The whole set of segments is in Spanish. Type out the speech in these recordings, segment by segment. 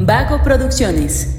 Vago Producciones.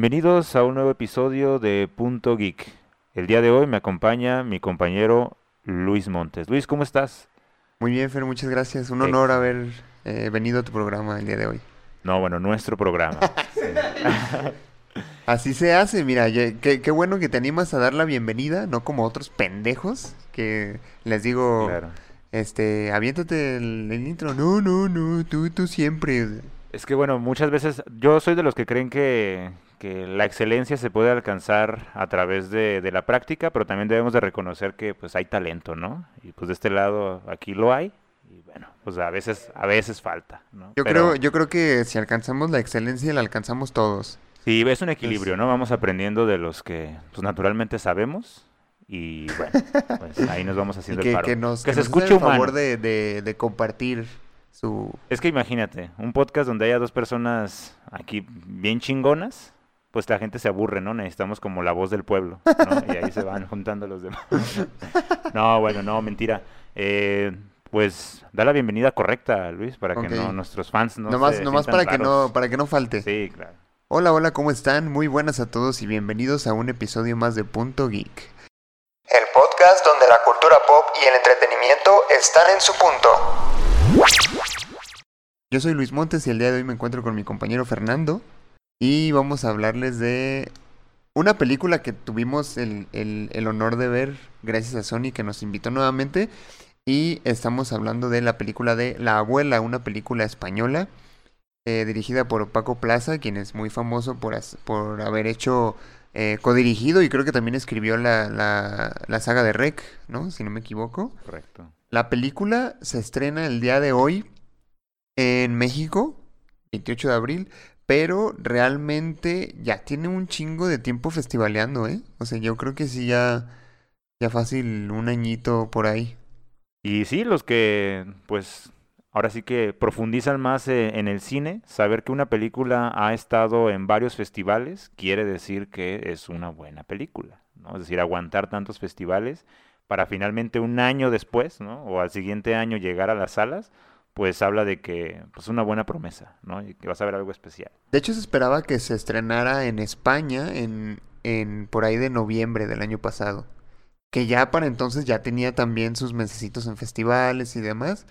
Bienvenidos a un nuevo episodio de Punto Geek. El día de hoy me acompaña mi compañero Luis Montes. Luis, ¿cómo estás? Muy bien, Fer, muchas gracias. Un honor haber eh, venido a tu programa el día de hoy. No, bueno, nuestro programa. Así se hace, mira, qué, qué bueno que te animas a dar la bienvenida, no como otros pendejos que les digo, Claro. este, aviéntate el, el intro. No, no, no, tú, tú siempre. Es que bueno, muchas veces yo soy de los que creen que, que la excelencia se puede alcanzar a través de, de la práctica, pero también debemos de reconocer que pues hay talento, ¿no? Y pues de este lado aquí lo hay. Y bueno, pues a veces, a veces falta, ¿no? Yo Pero creo, yo creo que si alcanzamos la excelencia, la alcanzamos todos. sí, es un equilibrio, ¿no? Vamos aprendiendo de los que pues naturalmente sabemos. Y bueno, pues ahí nos vamos Y haciendo el que, paro. que nos, que que se nos escuche el favor de, de compartir su... Es que imagínate, un podcast donde haya dos personas aquí bien chingonas, pues la gente se aburre, ¿no? Necesitamos como la voz del pueblo, ¿no? Y ahí se van juntando los demás. No, bueno, no, mentira. Eh, pues da la bienvenida correcta, Luis, para que no nuestros fans no nomás se nomás para que no, para que no falte. Sí, claro. Hola, hola, ¿cómo están? Muy buenas a todos y bienvenidos a un episodio más de Punto Geek. El podcast donde la cultura pop y el entretenimiento están en su punto. Yo soy Luis Montes y el día de hoy me encuentro con mi compañero Fernando y vamos a hablarles de una película que tuvimos el, el- el honor de ver gracias a Sony que nos invitó nuevamente y estamos hablando de la película de La Abuela, una película española eh, dirigida por Paco Plaza, quien es muy famoso por, por haber hecho, eh, codirigido y creo que también escribió la, la, la saga de Rec, ¿no? Si no me equivoco. Correcto. La película se estrena el día de hoy en México, 28 de abril, pero realmente ya tiene un chingo de tiempo festivaleando, ¿eh? O sea, yo creo que sí ya, ya fácil un añito por ahí. Y sí, los que, pues, ahora sí que profundizan más eh, en el cine, saber que una película ha estado en varios festivales quiere decir que es una buena película, ¿no? Es decir, aguantar tantos festivales para finalmente un año después, ¿no? O al siguiente año llegar a las salas, pues habla de que, pues, una buena promesa, ¿no? Y que vas a ver algo especial. De hecho, se esperaba que se estrenara en España en, en por ahí de noviembre del año pasado. Que ya para entonces ya tenía también sus mesecitos en festivales y demás.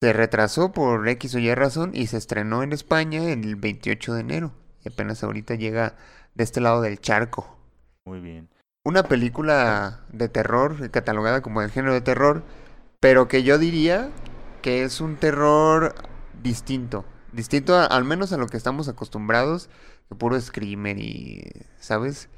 Se retrasó por X o Y razón y se estrenó en España el 28 de enero. Y apenas ahorita llega de este lado del charco. Muy bien. Una película de terror, catalogada como del género de terror, pero que yo diría que es un terror distinto. Distinto a- al menos a lo que estamos acostumbrados, que puro screamer y, ¿sabes?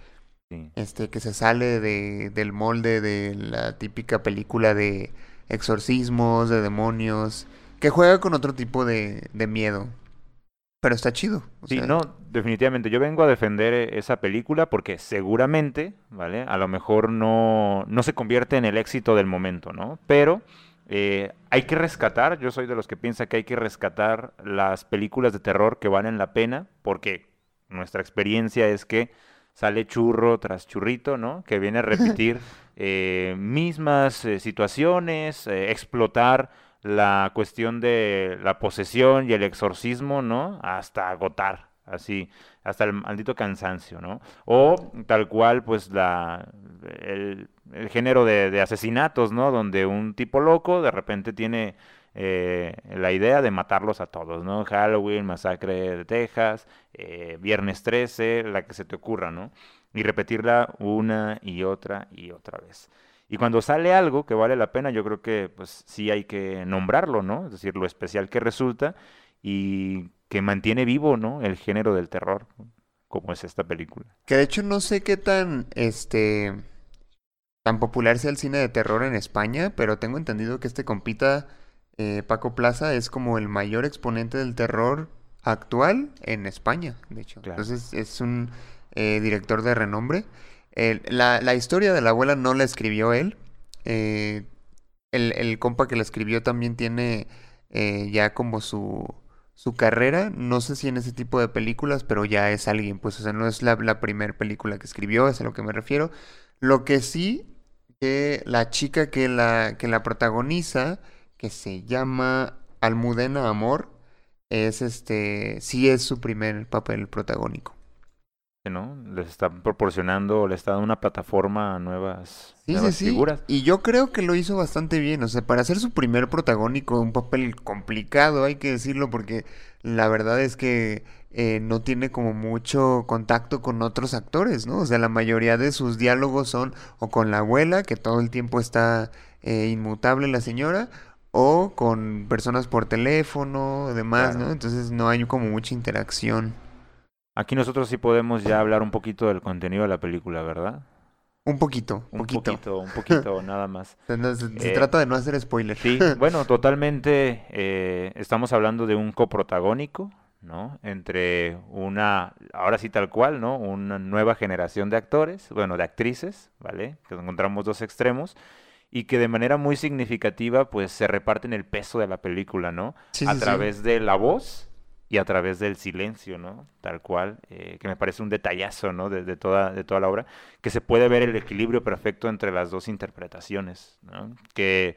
Sí. Este, que se sale de, del molde de la típica película de exorcismos, de demonios, que juega con otro tipo de, de miedo. Pero está chido. o Sí, sea, no, definitivamente. Yo vengo a defender eh, esa película porque seguramente, ¿vale? A lo mejor no, no se convierte en el éxito del momento, ¿no? Pero eh, hay que rescatar, yo soy de los que piensa que hay que rescatar las películas de terror que valen la pena porque nuestra experiencia es que sale churro tras churrito, ¿no? Que viene a repetir eh, mismas eh, situaciones, explotar la cuestión de la posesión y el exorcismo, ¿no? Hasta agotar, así, hasta el maldito cansancio, ¿no? O tal cual, pues, la, el, género de, de asesinatos, ¿no? Donde un tipo loco de repente tiene eh, la idea de matarlos a todos, ¿no? Halloween, Masacre de Texas, eh, Viernes 13, la que se te ocurra, ¿no? Y repetirla una y otra y otra vez. Y cuando sale algo que vale la pena, yo creo que pues sí hay que nombrarlo, ¿no? Es decir, lo especial que resulta y que mantiene vivo, ¿no? El género del terror, como es esta película. Que de hecho no sé qué tan, este, tan popular sea el cine de terror en España, pero tengo entendido que este compita eh, Paco Plaza es como el mayor exponente del terror actual en España, de hecho. Claro. Entonces es un eh, director de renombre. La, la historia de la abuela no la escribió él. eh, el, el compa que la escribió también tiene ya como su, su carrera. No sé si en ese tipo de películas, pero ya es alguien. Pues, o sea, no es la, primera película que escribió, es a lo que me refiero. Lo que sí, que la chica que la, que la protagoniza, que se llama Almudena Amor, es este, sí es su primer papel protagónico. ¿No? Les está proporcionando, le está dando una plataforma a nuevas, Sí, nuevas sí. figuras. Y yo creo que lo hizo bastante bien. O sea, para ser su primer protagónico, un papel complicado, hay que decirlo, porque la verdad es que eh, no tiene como mucho contacto con otros actores, ¿no? O sea, la mayoría de sus diálogos son o con la abuela, que todo el tiempo está eh, inmutable la señora, o con personas por teléfono, demás, Claro. ¿no? Entonces no hay como mucha interacción. Aquí nosotros sí podemos ya hablar un poquito del contenido de la película, ¿verdad? Un poquito, Un poquito. poquito, un poquito, nada más. Se, se Eh, trata de no hacer spoiler. Sí, bueno, totalmente. eh, estamos hablando de un coprotagónico, ¿no? Entre una, ahora sí tal cual, ¿no? Una nueva generación de actores, bueno, de actrices, ¿vale? Que encontramos dos extremos y que de manera muy significativa, pues se reparten el peso de la película, ¿no? Sí, a sí, sí. través de la voz y a través del silencio, ¿no? Tal cual, eh, que me parece un detallazo, ¿no? De, de toda, de toda la obra, que se puede ver el equilibrio perfecto entre las dos interpretaciones, ¿no? Que,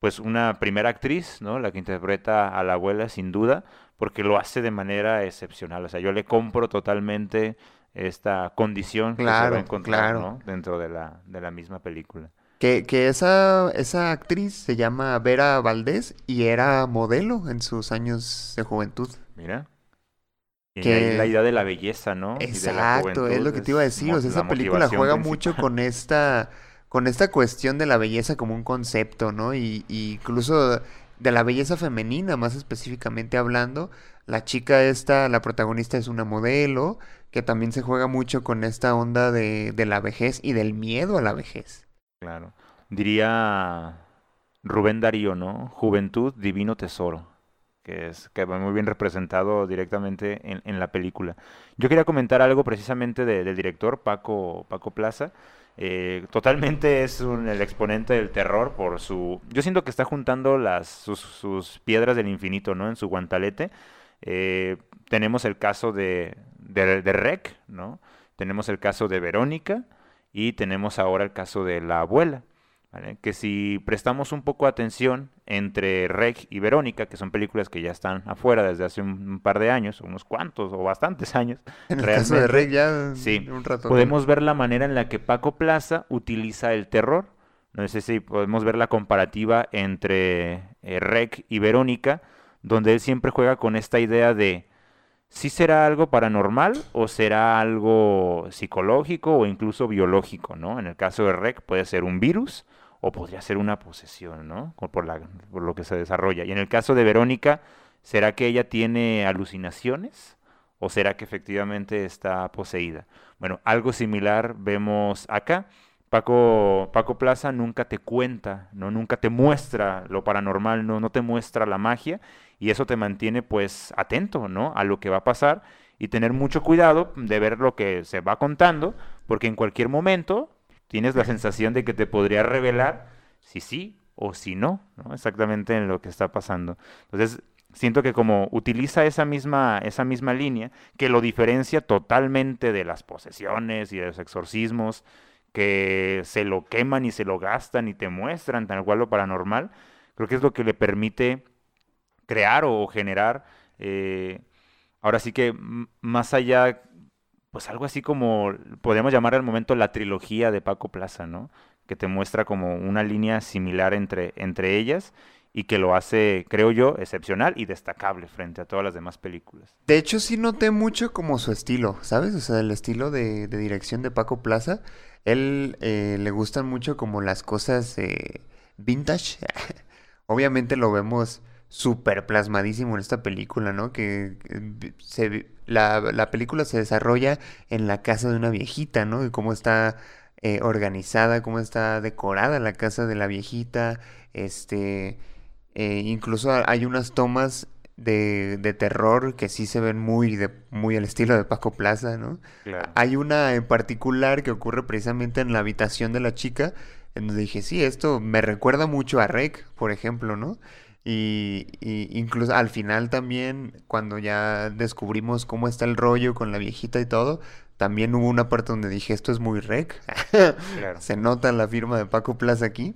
pues, una primera actriz, ¿no? La que interpreta a la abuela, sin duda, porque lo hace de manera excepcional. O sea, yo le compro totalmente esta condición que se va Claro, a encontrar, claro. ¿no? Dentro de la, de la misma película. Que, que esa, esa actriz se llama Vera Valdés y era modelo en sus años de juventud. Mira. Y Que- la idea de la belleza, ¿no? Exacto, es lo que te iba a decir. O sea, esa película juega principal. mucho con esta, con esta cuestión de la belleza como un concepto, ¿no? Y, y incluso de la belleza femenina, más específicamente hablando. La chica esta, la protagonista es una modelo, que también se juega mucho con esta onda de, de la vejez y del miedo a la vejez. Claro. Diría Rubén Darío, ¿no? Juventud, divino tesoro. Que es que va muy bien representado directamente en, en la película. Yo quería comentar algo precisamente de- del director, Paco, Paco Plaza. Eh, totalmente es un- el exponente del terror por su... Yo siento que está juntando las, sus, sus piedras del infinito, ¿no? En su guantalete. Eh, tenemos el caso de, de, de Rec, ¿no? Tenemos el caso de Verónica y tenemos ahora el caso de la abuela. ¿Vale? Que si prestamos un poco atención entre Rec y Verónica, que son películas que ya están afuera desde hace un, par de años, unos cuantos o bastantes años, En el caso de Rey ya sí, un rato. podemos ver la manera en la que Paco Plaza utiliza el terror. No sé si podemos ver la comparativa entre eh, Rec y Verónica, donde él siempre juega con esta idea de si será algo paranormal o será algo psicológico o incluso biológico, ¿no? En el caso de Rec puede ser un virus o podría ser una posesión, ¿no? Por, lo que se desarrolla. Y en el caso de Verónica, ¿será que ella tiene alucinaciones? ¿O será que efectivamente está poseída? Bueno, algo similar vemos acá. Paco, Paco Plaza nunca te cuenta, ¿no? Nunca te muestra lo paranormal, no, no te muestra la magia y eso te mantiene pues atento, ¿no? A lo que va a pasar y tener mucho cuidado de ver lo que se va contando, porque en cualquier momento tienes la sensación de que te podría revelar si sí o si no, ¿no? Exactamente en lo que está pasando. Entonces, siento que como utiliza esa misma, esa misma línea, que lo diferencia totalmente de las posesiones y de los exorcismos, que se lo queman y se lo gastan y te muestran tal cual lo paranormal, creo que es lo que le permite crear o generar, eh, ahora sí que más allá, pues algo así como, podríamos llamar al momento la trilogía de Paco Plaza, ¿no? Que te muestra como una línea similar entre, entre ellas y que lo hace, creo yo, excepcional y destacable frente a todas las demás películas. De hecho, sí noté mucho como su estilo, ¿sabes? O sea, el estilo de, de dirección de Paco Plaza. Él eh, le gustan mucho como las cosas eh, vintage. Obviamente lo vemos súper plasmadísimo en esta película, ¿no? Que se, la, la película se desarrolla en la casa de una viejita, ¿no? Y cómo está eh, organizada, cómo está decorada la casa de la viejita, este... eh, incluso hay unas tomas de, de, terror que sí se ven muy, de, muy al estilo de Paco Plaza, ¿no? Hay una en particular que ocurre precisamente en la habitación de la chica, en donde dije, sí, esto me recuerda mucho a Rec, por ejemplo, ¿no? Y, y, incluso al final también, cuando ya descubrimos cómo está el rollo con la viejita y todo, también hubo una parte donde dije, esto es muy rec. Se nota la firma de Paco Plaza aquí.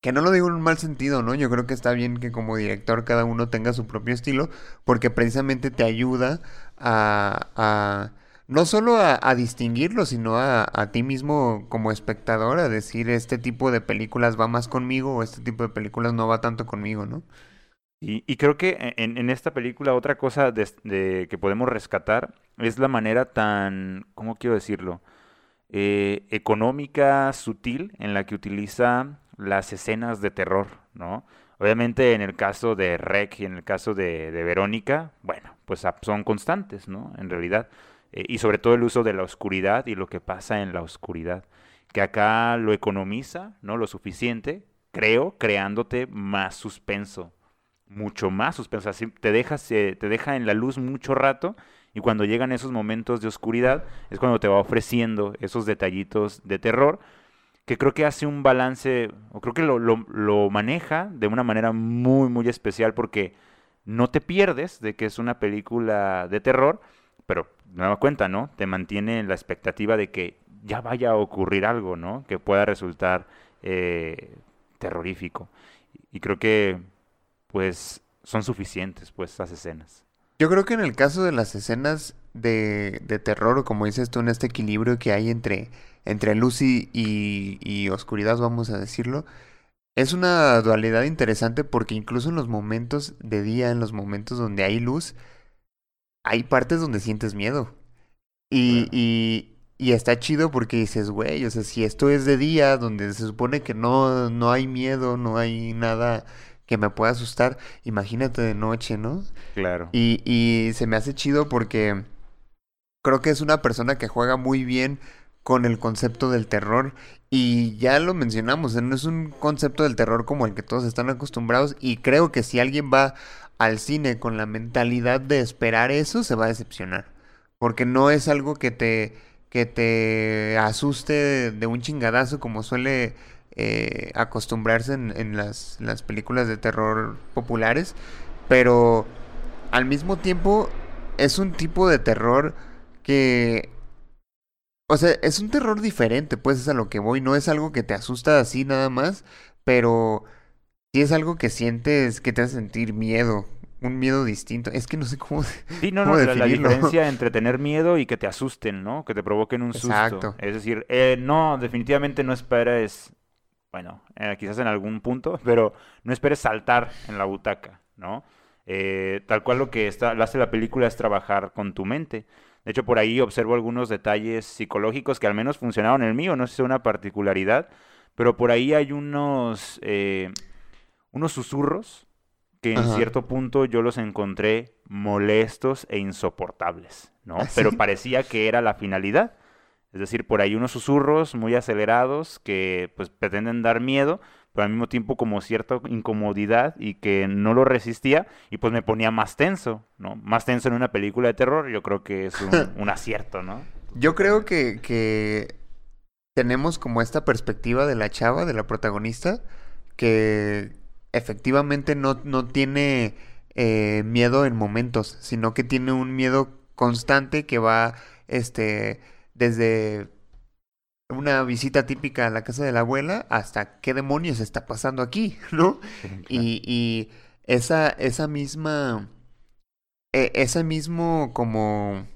Que no lo digo en un mal sentido, ¿no? Yo creo que está bien que como director cada uno tenga su propio estilo, porque precisamente te ayuda a, a no solo a, distinguirlo, sino a, ti mismo como espectador, a decir, este tipo de películas va más conmigo o este tipo de películas no va tanto conmigo, ¿no? Y, y creo que e, en, esta película otra cosa de, que podemos rescatar es la manera tan, ¿cómo quiero decirlo? Eh, económica, sutil, en la que utiliza las escenas de terror, ¿no? Obviamente en el caso de Rec y en el caso de, de Verónica, bueno, pues son constantes, ¿no? En realidad. Eh, y sobre todo el uso de la oscuridad y lo que pasa en la oscuridad. Que acá lo economiza, ¿no? Lo suficiente, creo, creándote más suspenso. Mucho más suspenso. Así te, dejas, eh, te deja en la luz mucho rato y cuando llegan esos momentos de oscuridad es cuando te va ofreciendo esos detallitos de terror que creo que hace un balance, o creo que lo, lo, lo, maneja de una manera muy, muy especial porque no te pierdes de que es una película de terror, pero nueva cuenta, ¿no? Te mantiene la expectativa de que ya vaya a ocurrir algo, ¿no? Que pueda resultar eh, terrorífico. Y creo que, pues, son suficientes, pues, esas escenas. Yo creo que en el caso de las escenas de, de terror, como dices tú, en este equilibrio que hay entre entre luz y, y, oscuridad, vamos a decirlo, es una dualidad interesante porque incluso en los momentos de día, en los momentos donde hay luz, hay partes donde sientes miedo. Y, y, y, está chido porque dices, güey, o sea, si esto es de día, donde se supone que no, no hay miedo, no hay nada que me pueda asustar, imagínate de noche, ¿no? Claro. Y, y se me hace chido porque creo que es una persona que juega muy bien con el concepto del terror. Y ya lo mencionamos, no es un concepto del terror como el que todos están acostumbrados. Y creo que si alguien va al cine con la mentalidad de esperar eso, se va a decepcionar. Porque no es algo que te, que te asuste de un chingadazo como suele eh, acostumbrarse en, en las, las películas de terror populares. Pero al mismo tiempo es un tipo de terror que o sea, es un terror diferente, pues es a lo que voy. No es algo que te asusta así nada más, pero es algo que sientes, que te hace sentir miedo. Un miedo distinto. Es que no sé cómo. Sí, no, no, la, la, diferencia entre tener miedo y que te asusten, ¿no? Que te provoquen un Exacto. susto. Es decir, eh, no, definitivamente no esperes. Bueno, eh, quizás en algún punto, pero no esperes saltar en la butaca, ¿no? Eh, tal cual lo que está, lo hace la película es trabajar con tu mente. De hecho, por ahí observo algunos detalles psicológicos que al menos funcionaron en el mío, no sé si es una particularidad, pero por ahí hay unos, eh, unos susurros que en Ajá. cierto punto yo los encontré molestos e insoportables, ¿no? ¿Ah, pero parecía que era la finalidad. Es decir, por ahí unos susurros muy acelerados que pues pretenden dar miedo, pero al mismo tiempo como cierta incomodidad y que no lo resistía y pues me ponía más tenso, ¿no? Más tenso en una película de terror, yo creo que es un, un acierto, ¿no? Yo creo que, que tenemos como esta perspectiva de la chava, de la protagonista, que efectivamente no, no tiene eh, miedo en momentos, sino que tiene un miedo constante que va este desde una visita típica a la casa de la abuela hasta qué demonios está pasando aquí, ¿no? Claro. Y, y, esa, esa misma, e, ese mismo como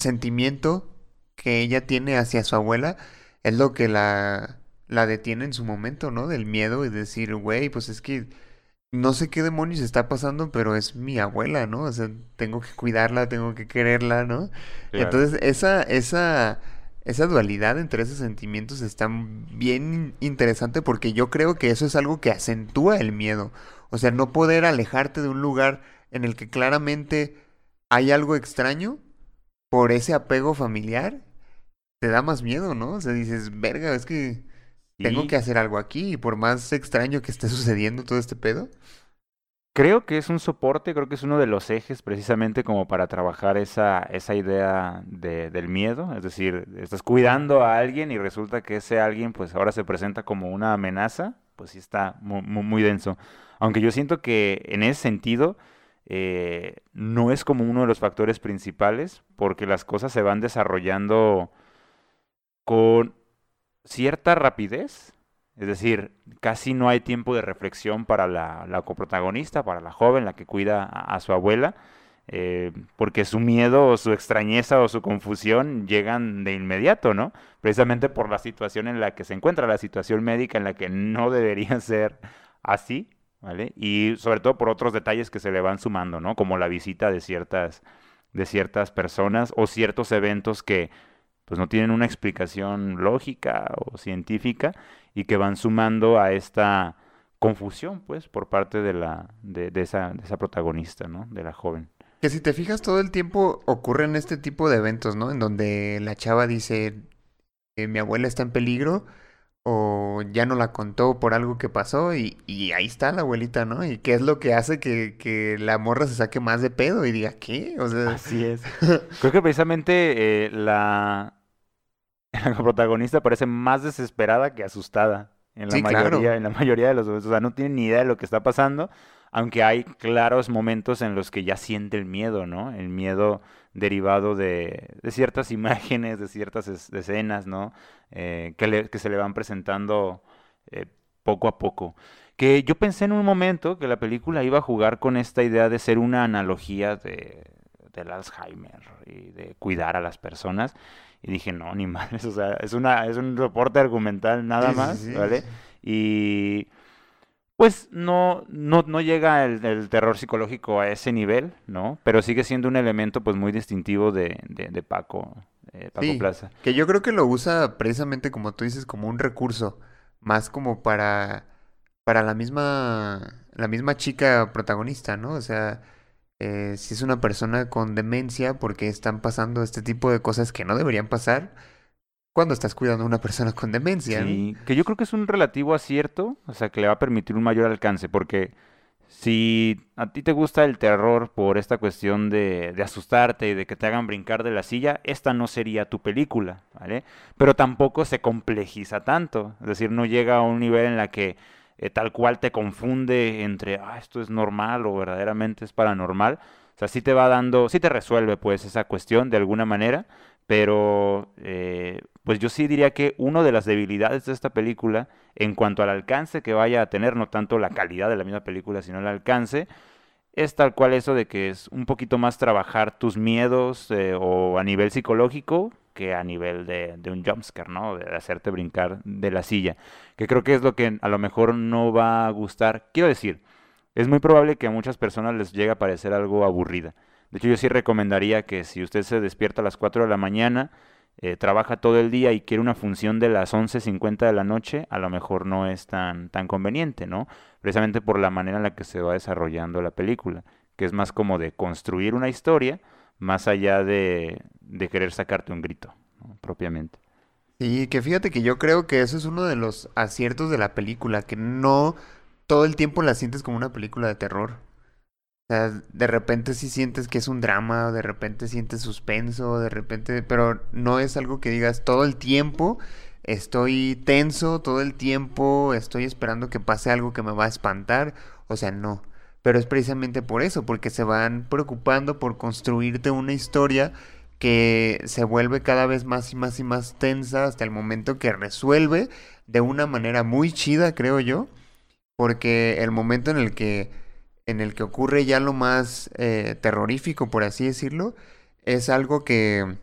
sentimiento que ella tiene hacia su abuela es lo que la, la detiene en su momento, ¿no? Del miedo y decir, güey, pues es que no sé qué demonios está pasando, pero es mi abuela, ¿no? O sea, tengo que cuidarla, tengo que quererla, ¿no? Claro. Entonces, esa, esa esa dualidad entre esos sentimientos está bien interesante porque yo creo que eso es algo que acentúa el miedo. O sea, no poder alejarte de un lugar en el que claramente hay algo extraño por ese apego familiar, te da más miedo, ¿no? O sea, dices, verga, es que tengo que hacer algo aquí, y por más extraño que esté sucediendo todo este pedo. creo que es un soporte, creo que es uno de los ejes precisamente como para trabajar esa, esa idea de- del miedo. Es decir, estás cuidando a alguien y resulta que ese alguien pues ahora se presenta como una amenaza, pues sí está mu- mu- muy, denso. Aunque yo siento que en ese sentido eh, no es como uno de los factores principales porque las cosas se van desarrollando con cierta rapidez. Es decir, casi no hay tiempo de reflexión para la, coprotagonista, para la joven, la que cuida a, a su abuela, eh, porque su miedo o su extrañeza o su confusión llegan de inmediato, ¿no? Precisamente por la situación en la que se encuentra, la situación médica en la que no debería ser así, ¿vale? Y sobre todo por otros detalles que se le van sumando, ¿no? Como la visita de ciertas, de ciertas personas o ciertos eventos que pues no tienen una explicación lógica o científica y que van sumando a esta confusión, pues, por parte de la, de, de esa, de esa protagonista, ¿no? De la joven. Que si te fijas, todo el tiempo ocurren este tipo de eventos, ¿no? En donde la chava dice, eh, mi abuela está en peligro, o ya no la contó por algo que pasó, y, y ahí está la abuelita, ¿no? Y qué es lo que hace que, que la morra se saque más de pedo y diga, ¿qué? O sea, Así es. Creo que precisamente eh, la, la protagonista parece más desesperada que asustada en la Sí, claro. mayoría, en la mayoría de los momentos. O sea, no tiene ni idea de lo que está pasando, aunque hay claros momentos en los que ya siente el miedo, ¿no? El miedo derivado de, de ciertas imágenes, de ciertas es- escenas, ¿no? Eh, que, le- que se le van presentando eh, poco a poco. Que yo pensé en un momento que la película iba a jugar con esta idea de ser una analogía de, del Alzheimer y de cuidar a las personas. Y dije, no, ni madres, o sea, es una, es un soporte argumental nada Sí, más, sí. ¿vale? Y pues no, no, no llega el, el terror psicológico a ese nivel, ¿no? Pero sigue siendo un elemento pues muy distintivo de, de, de Paco, eh, Paco Plaza. que yo creo que lo usa precisamente como tú dices, como un recurso, más como para, para la misma, la misma chica protagonista, ¿no? O sea, eh, si es una persona con demencia, porque están pasando este tipo de cosas que no deberían pasar cuando estás cuidando a una persona con demencia. Sí, que yo creo que es un relativo acierto, o sea, que le va a permitir un mayor alcance, porque si a ti te gusta el terror por esta cuestión de, de asustarte y de que te hagan brincar de la silla, esta no sería tu película, ¿vale? Pero tampoco se complejiza tanto, es decir, no llega a un nivel en la que eh, tal cual te confunde entre, ah, esto es normal o verdaderamente es paranormal. O sea, sí te va dando, sí te resuelve pues esa cuestión de alguna manera, pero eh, pues yo sí diría que una de las debilidades de esta película, en cuanto al alcance que vaya a tener, no tanto la calidad de la misma película, sino el alcance, es tal cual eso de que es un poquito más trabajar tus miedos eh, o a nivel psicológico que a nivel de, de un jumpscare, ¿no? De hacerte brincar de la silla. Que creo que es lo que a lo mejor no va a gustar. Quiero decir, es muy probable que a muchas personas les llegue a parecer algo aburrida. De hecho, yo sí recomendaría que si usted se despierta a las 4 de la mañana, eh, trabaja todo el día y quiere una función de las 11.50 de la noche, a lo mejor no es tan, tan conveniente, ¿no? Precisamente por la manera en la que se va desarrollando la película, que es más como de construir una historia, más allá de, de querer sacarte un grito. Propiamente. Sí, que fíjate que yo creo que eso es uno de los aciertos de la película, que no todo el tiempo la sientes como una película de terror. O sea, de repente sí sientes que es un drama, de repente sientes suspenso, de repente, pero no es algo que digas todo el tiempo estoy tenso, todo el tiempo estoy esperando que pase algo que me va a espantar. O sea, no. Pero es precisamente por eso, porque se van preocupando por construirte una historia que se vuelve cada vez más y más y más tensa hasta el momento que resuelve de una manera muy chida, creo yo, porque el momento en el que en el que ocurre ya lo más eh, terrorífico, por así decirlo, es algo que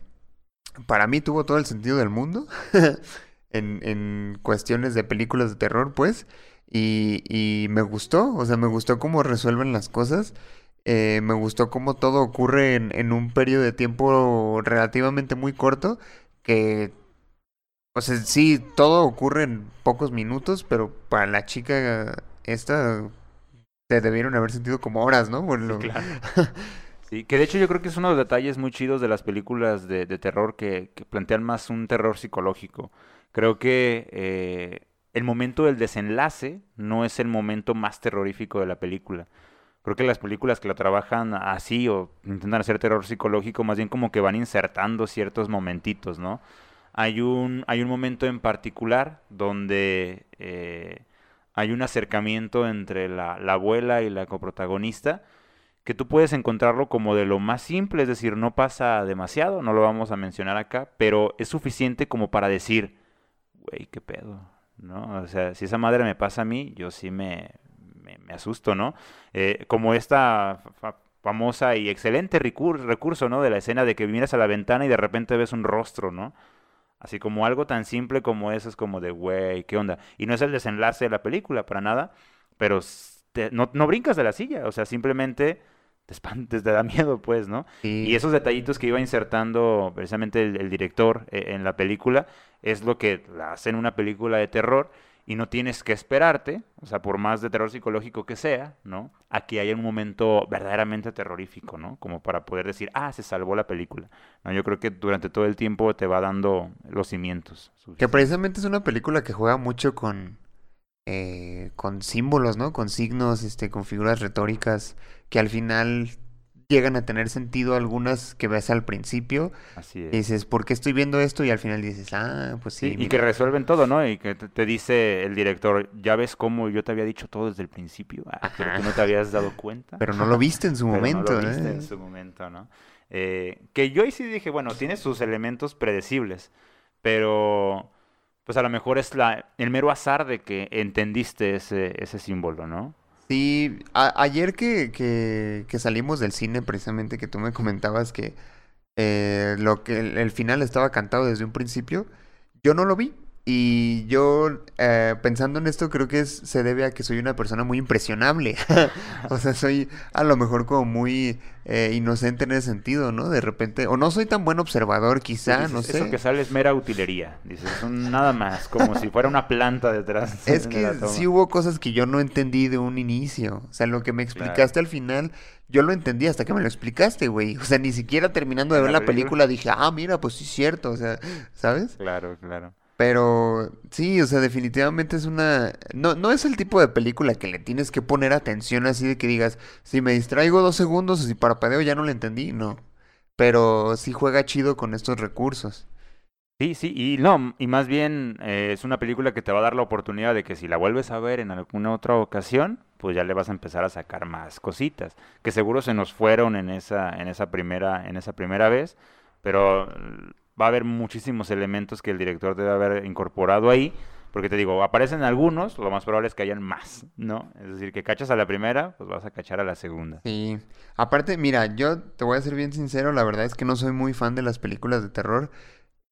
para mí tuvo todo el sentido del mundo en, en cuestiones de películas de terror, pues, y, y me gustó, o sea, me gustó cómo resuelven las cosas. Eh, me gustó cómo todo ocurre en, en un periodo de tiempo relativamente muy corto, que, o sea, sí, todo ocurre en pocos minutos, pero para la chica esta se debieron haber sentido como horas, ¿no? Lo- claro. Sí, que de hecho yo creo que es uno de los detalles muy chidos de las películas de, de terror que, que plantean más un terror psicológico. Creo que eh, el momento del desenlace no es el momento más terrorífico de la película. Creo que las películas que lo trabajan así o intentan hacer terror psicológico, más bien como que van insertando ciertos momentitos, ¿no? Hay un, hay un momento en particular donde eh, hay un acercamiento entre la, la abuela y la coprotagonista que tú puedes encontrarlo como de lo más simple, es decir, no pasa demasiado, no lo vamos a mencionar acá, pero es suficiente como para decir, güey, qué pedo, ¿no? O sea, si esa madre me pasa a mí, yo sí me, me, asusto, ¿no? Eh, como esta famosa y excelente recurso, ¿no? De la escena de que miras a la ventana y de repente ves un rostro, ¿no? Así como algo tan simple como eso es como de, güey, ¿qué onda? Y no es el desenlace de la película, para nada, pero no, no brincas de la silla, o sea, simplemente te espantes, te da miedo, pues, ¿no? Y esos detallitos que iba insertando precisamente el, director eh, en la película es lo que la hacen una película de terror y no tienes que esperarte, o sea, por más de terror psicológico que sea, ¿no? A que haya un momento verdaderamente terrorífico, ¿no? Como para poder decir, ah, se salvó la película. No, yo creo que durante todo el tiempo te va dando los cimientos. Que precisamente es una película que juega mucho con, eh, con símbolos, ¿no? Con signos, este, con figuras retóricas que al final llegan a tener sentido algunas que ves al principio. Así es. Y dices, ¿por qué estoy viendo esto? Y al final dices, ah, pues sí. y que resuelven todo, ¿no? Y que te, dice el director, ya ves cómo yo te había dicho todo desde el principio, ah, pero tú no te habías dado cuenta. Pero no lo viste en su momento, no lo viste en su momento, ¿no? Eh, que yo ahí sí dije, bueno, tiene sus elementos predecibles, pero pues a lo mejor es la, el mero azar de que entendiste ese, ese símbolo, ¿no? Sí, ayer que, que, que, salimos del cine, precisamente que tú me comentabas que eh, lo que el, final estaba cantado desde un principio, yo no lo vi. Y yo, eh, pensando en esto, creo que se debe a que soy una persona muy impresionable. o sea, soy a lo mejor como muy eh, inocente en ese sentido, ¿no? De repente, o no soy tan buen observador, quizá, no sé. Eso que sale es mera utilería, dices, nada más, como si fuera una planta detrás. Es que sí hubo cosas que yo no entendí de un inicio. O sea, lo que me explicaste al final, yo lo entendí hasta que me lo explicaste, güey. O sea, ni siquiera terminando de ver la película dije, ah, mira, pues sí es cierto, o sea, ¿sabes? Claro, claro. Pero sí, o sea, definitivamente es una... No, no es el tipo de película que le tienes que poner atención así de que digas, si me distraigo dos segundos o si parpadeo ya no le entendí, no. Pero sí juega chido con estos recursos. Sí, sí, y no, y más bien eh, es una película que te va a dar la oportunidad de que si la vuelves a ver en alguna otra ocasión, pues ya le vas a empezar a sacar más cositas, que seguro se nos fueron en esa, en esa primera, en esa primera vez, pero va a haber muchísimos elementos que el director debe haber incorporado ahí. Porque te digo, aparecen algunos, lo más probable es que hayan más, ¿no? Es decir, que cachas a la primera, pues vas a cachar a la segunda. Sí. Aparte, mira, yo te voy a ser bien sincero, la verdad es que no soy muy fan de las películas de terror.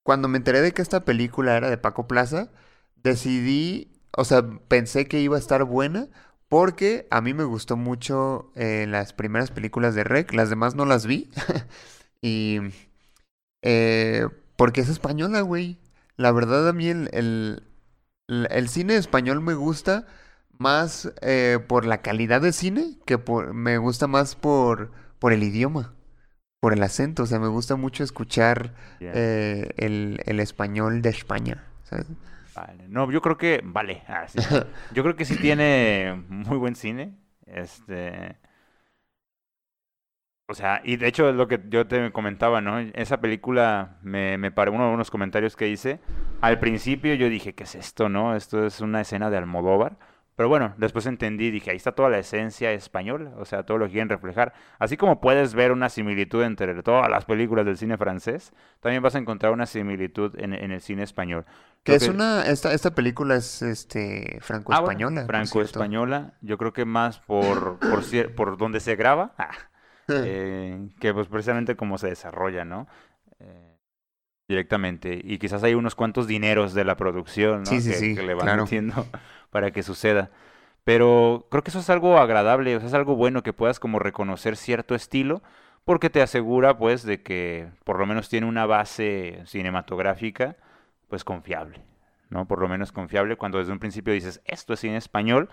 Cuando me enteré de que esta película era de Paco Plaza, decidí, o sea, pensé que iba a estar buena porque a mí me gustó mucho eh, las primeras películas de Rec, las demás no las vi. y eh, porque es española, güey. La verdad a mí el, el, cine español me gusta más eh, por la calidad de cine que por, me gusta más por, por el idioma, por el acento. O sea, me gusta mucho escuchar eh, el, el, español de España. Vale. No, yo creo que, vale, ah, yo creo que sí tiene muy buen cine. Este, o sea, y de hecho es lo que yo te comentaba, ¿no? Esa película me, me paró uno de unos comentarios que hice. Al principio yo dije, ¿qué es esto, no? Esto es una escena de Almodóvar. Pero bueno, después entendí, dije, ahí está toda la esencia española, o sea, todo lo que quieren reflejar. Así como puedes ver una similitud entre todas las películas del cine francés, también vas a encontrar una similitud en, el cine español. Que es una, esta, esta película es este franco-española. Ah, franco-española, yo creo que más por, por, por donde se graba. Ah, eh, que pues precisamente como se desarrolla, ¿no? Eh, directamente. Y quizás hay unos cuantos dineros de la producción, ¿no? que, le van metiendo para que suceda. Pero creo que eso es algo agradable, o sea, es algo bueno que puedas como reconocer cierto estilo, porque te asegura pues de que por lo menos tiene una base cinematográfica pues confiable, ¿no? Por lo menos confiable cuando desde un principio dices, esto es cine español,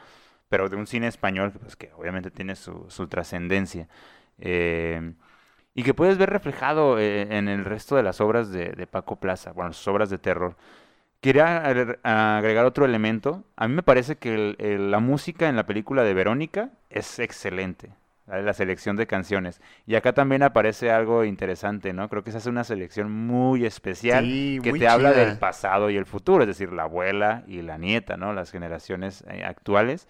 pero de un cine español pues que obviamente tiene su, su trascendencia. Eh, y que puedes ver reflejado eh, en el resto de las obras de, Paco Plaza, bueno, sus obras de terror, Quería agre- agregar otro elemento. A mí me parece que el- el- la música en la película de Verónica es excelente. ¿vale? La selección de canciones. Y acá también aparece algo interesante, ¿no? Creo que se hace una selección muy especial Sí, que muy te habla del pasado y el futuro, es decir, la abuela y la nieta, ¿no? Las generaciones eh, actuales.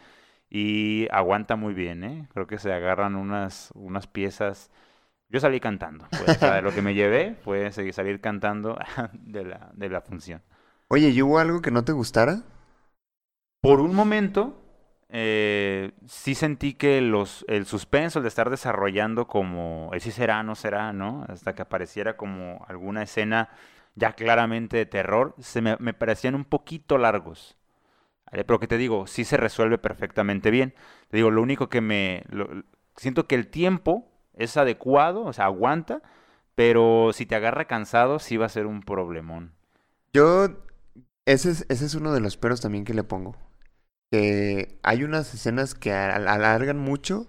Y aguanta muy bien, ¿eh? Creo que se agarran unas, unas piezas. Yo salí cantando, pues, o sea, lo que me llevé fue salir cantando de la, de la función. Oye, ¿y hubo algo que no te gustara? Por un momento, eh, sí sentí que los, el suspenso, el de estar desarrollando como, el sí será, no será, ¿no? Hasta que apareciera como alguna escena ya claramente de terror, se me, me parecían un poquito largos. Pero que te digo, sí se resuelve perfectamente bien. Te digo, lo único que me... lo- siento que el tiempo es adecuado, o sea, aguanta, pero si te agarra cansado, sí va a ser un problemón. Yo, ese es, ese es uno de los peros también que le pongo. Que hay unas escenas que al- alargan mucho.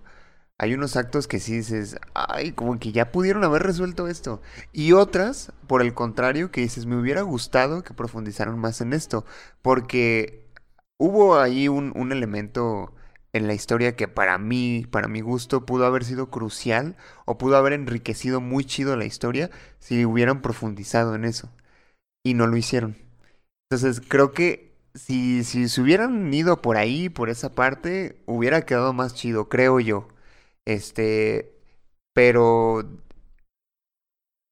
Hay unos actos que sí dices, ay, como que ya pudieron haber resuelto esto. Y otras, por el contrario, que dices, me hubiera gustado que profundizaran más en esto. Porque hubo ahí un, un elemento en la historia que para mí, para mi gusto, pudo haber sido crucial o pudo haber enriquecido muy chido la historia si hubieran profundizado en eso. Y no lo hicieron. Entonces, creo que si, si se hubieran ido por ahí, por esa parte, hubiera quedado más chido, creo yo. Este, pero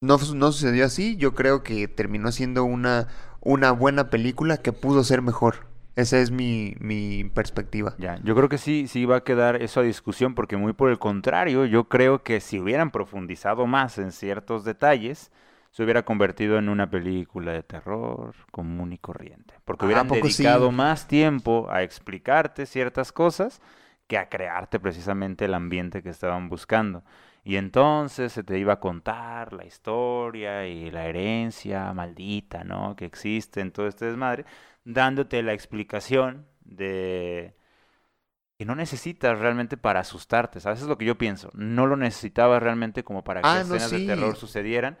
no, no sucedió así. Yo creo que terminó siendo una, una buena película que pudo ser mejor. Esa es mi, mi perspectiva. Ya, yo creo que sí, sí va a quedar eso a discusión, porque muy por el contrario, yo creo que si hubieran profundizado más en ciertos detalles, se hubiera convertido en una película de terror común y corriente. Porque Ah, ¿a hubieran sí? dedicado más tiempo a explicarte ciertas cosas que a crearte precisamente el ambiente que estaban buscando. Y entonces se te iba a contar la historia y la herencia maldita, ¿no? Que existe en todo este desmadre, dándote la explicación de que no necesitas realmente para asustarte, ¿sabes? Es lo que yo pienso. No lo necesitabas realmente como para que Ah, no, escenas de terror sucedieran.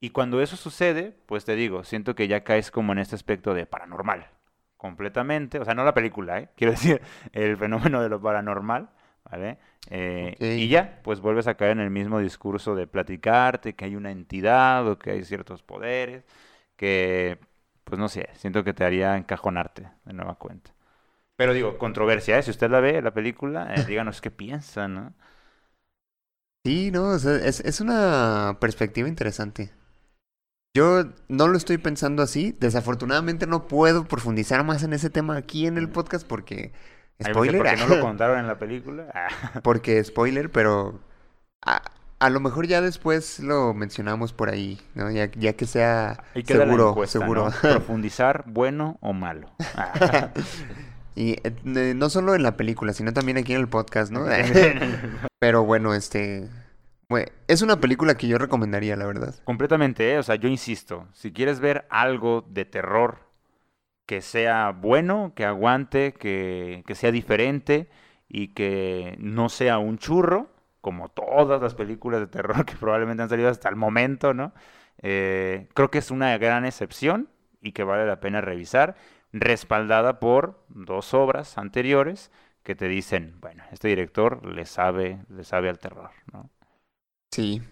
Y cuando eso sucede, pues te digo, siento que ya caes como en este aspecto de paranormal, completamente. O sea, no la película, ¿eh? Quiero decir, el fenómeno de lo paranormal, ¿vale? Eh. Y ya, pues vuelves a caer en el mismo discurso de platicarte que hay una entidad o que hay ciertos poderes, que, pues no sé, siento que te haría encajonarte de nueva cuenta. Pero digo, controversia, ¿eh? Si usted la ve, la película, eh, díganos qué piensa, ¿no? Sí, no, o sea, es, es una perspectiva interesante. Yo no lo estoy pensando así. Desafortunadamente no puedo profundizar más en ese tema aquí en el podcast porque... Spoiler. porque no lo contaron en la película. Ah. Porque spoiler, pero a, a lo mejor ya después lo mencionamos por ahí, ¿no? Ya, ya que sea Ahí queda la seguro, encuesta, seguro. ¿no? Profundizar, bueno o malo. Ah. Y eh, eh, no solo en la película, sino también aquí en el podcast, ¿no? Pero bueno, este... es una película que yo recomendaría, la verdad. Completamente, ¿eh? O sea, yo insisto, si quieres ver algo de terror que sea bueno, que aguante, que, que sea diferente y que no sea un churro, como todas las películas de terror que probablemente han salido hasta el momento, ¿no? Eh, creo que es una gran excepción y que vale la pena revisar, respaldada por dos obras anteriores que te dicen, bueno, este director le sabe, le sabe al terror, ¿no? Sí,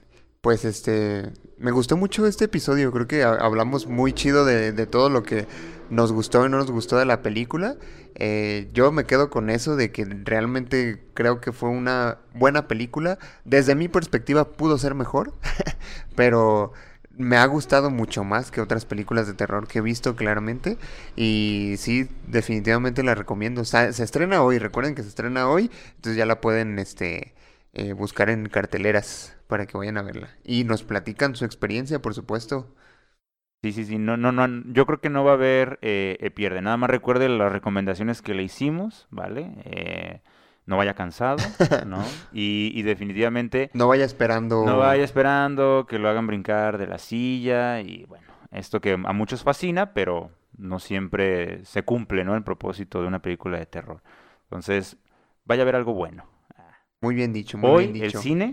pues este, me gustó mucho este episodio, creo que ha- hablamos muy chido de, de todo lo que nos gustó y no nos gustó de la película. Eh, yo me quedo con eso de que realmente creo que fue una buena película. Desde mi perspectiva pudo ser mejor, pero me ha gustado mucho más que otras películas de terror que he visto claramente. Y sí, definitivamente la recomiendo. Sa- se estrena hoy, recuerden que se estrena hoy, entonces ya la pueden este, eh, buscar en carteleras para que vayan a verla. Y nos platican su experiencia, por supuesto. Sí, sí, sí, no, no, no, yo creo que no va a haber eh, eh, pierde. Nada más recuerde las recomendaciones que le hicimos, ¿vale? Eh, no vaya cansado, ¿no? Y, y definitivamente No vaya esperando. no vaya esperando que lo hagan brincar de la silla y bueno, esto que a muchos fascina, pero no siempre se cumple, ¿no? El propósito de una película de terror. Entonces, vaya a ver algo bueno. Muy bien dicho, muy Hoy bien el cine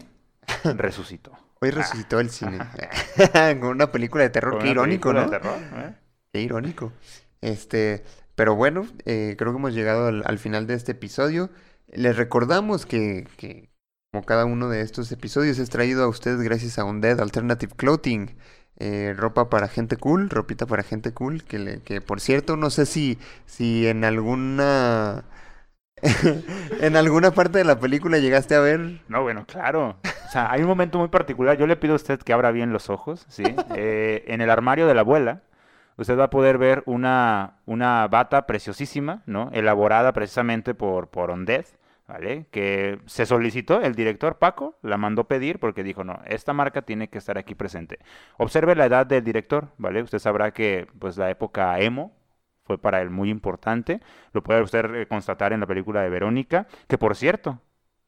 resucitó. Hoy resucitó el cine. Con una película de terror. Con Qué irónico, ¿no? de terror, ¿eh? Qué irónico. Este, pero bueno, eh, creo que hemos llegado al, al final de este episodio. Les recordamos que, que, como cada uno de estos episodios, es traído a ustedes gracias a Undead Alternative Clothing. Eh, ropa para gente cool, ropita para gente cool, que, le- que por cierto, no sé si, si en alguna... en alguna parte de la película llegaste a ver No, bueno, claro. O sea, hay un momento muy particular. Yo le pido a usted que abra bien los ojos, ¿sí? Eh, en el armario de la abuela, usted va a poder ver una, una bata preciosísima, ¿no? Elaborada precisamente por, por ¿vale? Que se solicitó, el director Paco la mandó pedir porque dijo, no, esta marca tiene que estar aquí presente. Observe la edad del director, ¿vale? Usted sabrá que, pues, la época emo fue para él muy importante. Lo puede usted eh, constatar en la película de Verónica, que por cierto,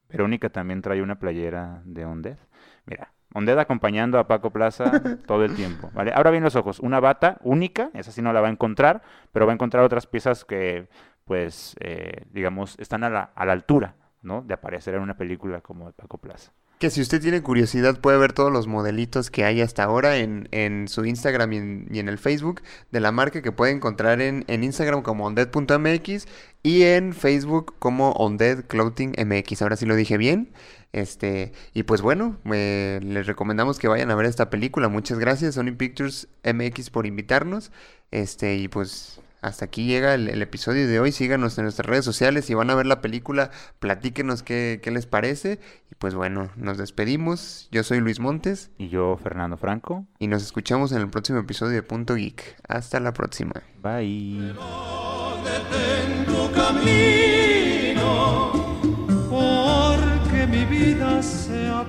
Verónica también trae una playera de Undead. Mira, Undead acompañando a Paco Plaza todo el tiempo, ¿vale? Abra bien los ojos. Una bata única, esa sí no la va a encontrar, pero va a encontrar otras piezas que, pues, eh, digamos, están a la, a la altura, ¿no? De aparecer en una película como de Paco Plaza. Que si usted tiene curiosidad puede ver todos los modelitos que hay hasta ahora en, en su Instagram y en, el Facebook de la marca que puede encontrar en, en Instagram como ondead.mx y en Facebook como Ondead. Ahora sí lo dije bien. Este, y pues bueno, eh, les recomendamos que vayan a ver esta película. Muchas gracias Sony Pictures MX por invitarnos. Este, y pues hasta aquí llega el, el episodio de hoy. Síganos en nuestras redes sociales. Si van a ver la película, platíquenos qué, qué les parece. Y pues bueno, nos despedimos. Yo soy Luis Montes Y yo, Fernando Franco. y nos escuchamos en el próximo episodio de Punto Geek. Hasta la próxima. Bye. camino porque mi vida sea